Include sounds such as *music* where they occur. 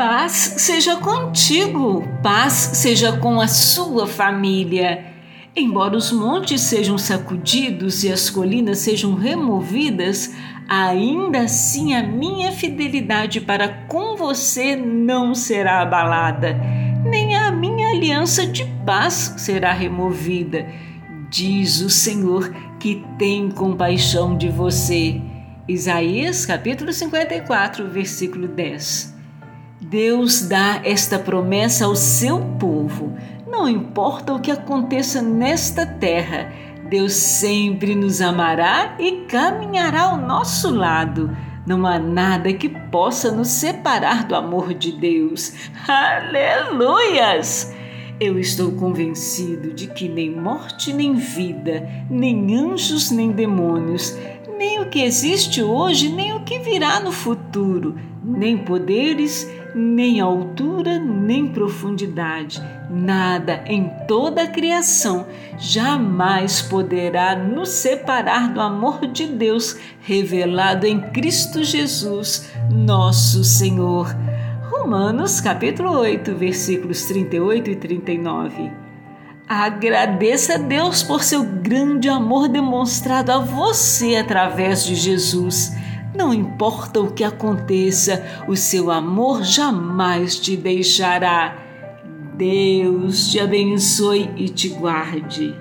Paz seja contigo, paz seja com a sua família. Embora os montes sejam sacudidos e as colinas sejam removidas, ainda assim a minha fidelidade para com você não será abalada, nem a minha aliança de paz será removida, diz o Senhor que tem compaixão de você. Isaías capítulo 54, versículo 10. Deus dá esta promessa ao seu povo. Não importa o que aconteça nesta terra, Deus sempre nos amará e caminhará ao nosso lado. Não há nada que possa nos separar do amor de Deus. *laughs* Aleluias! Eu estou convencido de que nem morte, nem vida, nem anjos, nem demônios, nem o que existe hoje, nem o que virá no futuro, nem poderes, nem altura, nem profundidade, nada em toda a criação jamais poderá nos separar do amor de Deus revelado em Cristo Jesus, nosso Senhor. Romanos capítulo 8, versículos 38 e 39. Agradeça a Deus por seu grande amor demonstrado a você através de Jesus. Não importa o que aconteça, o seu amor jamais te deixará. Deus te abençoe e te guarde.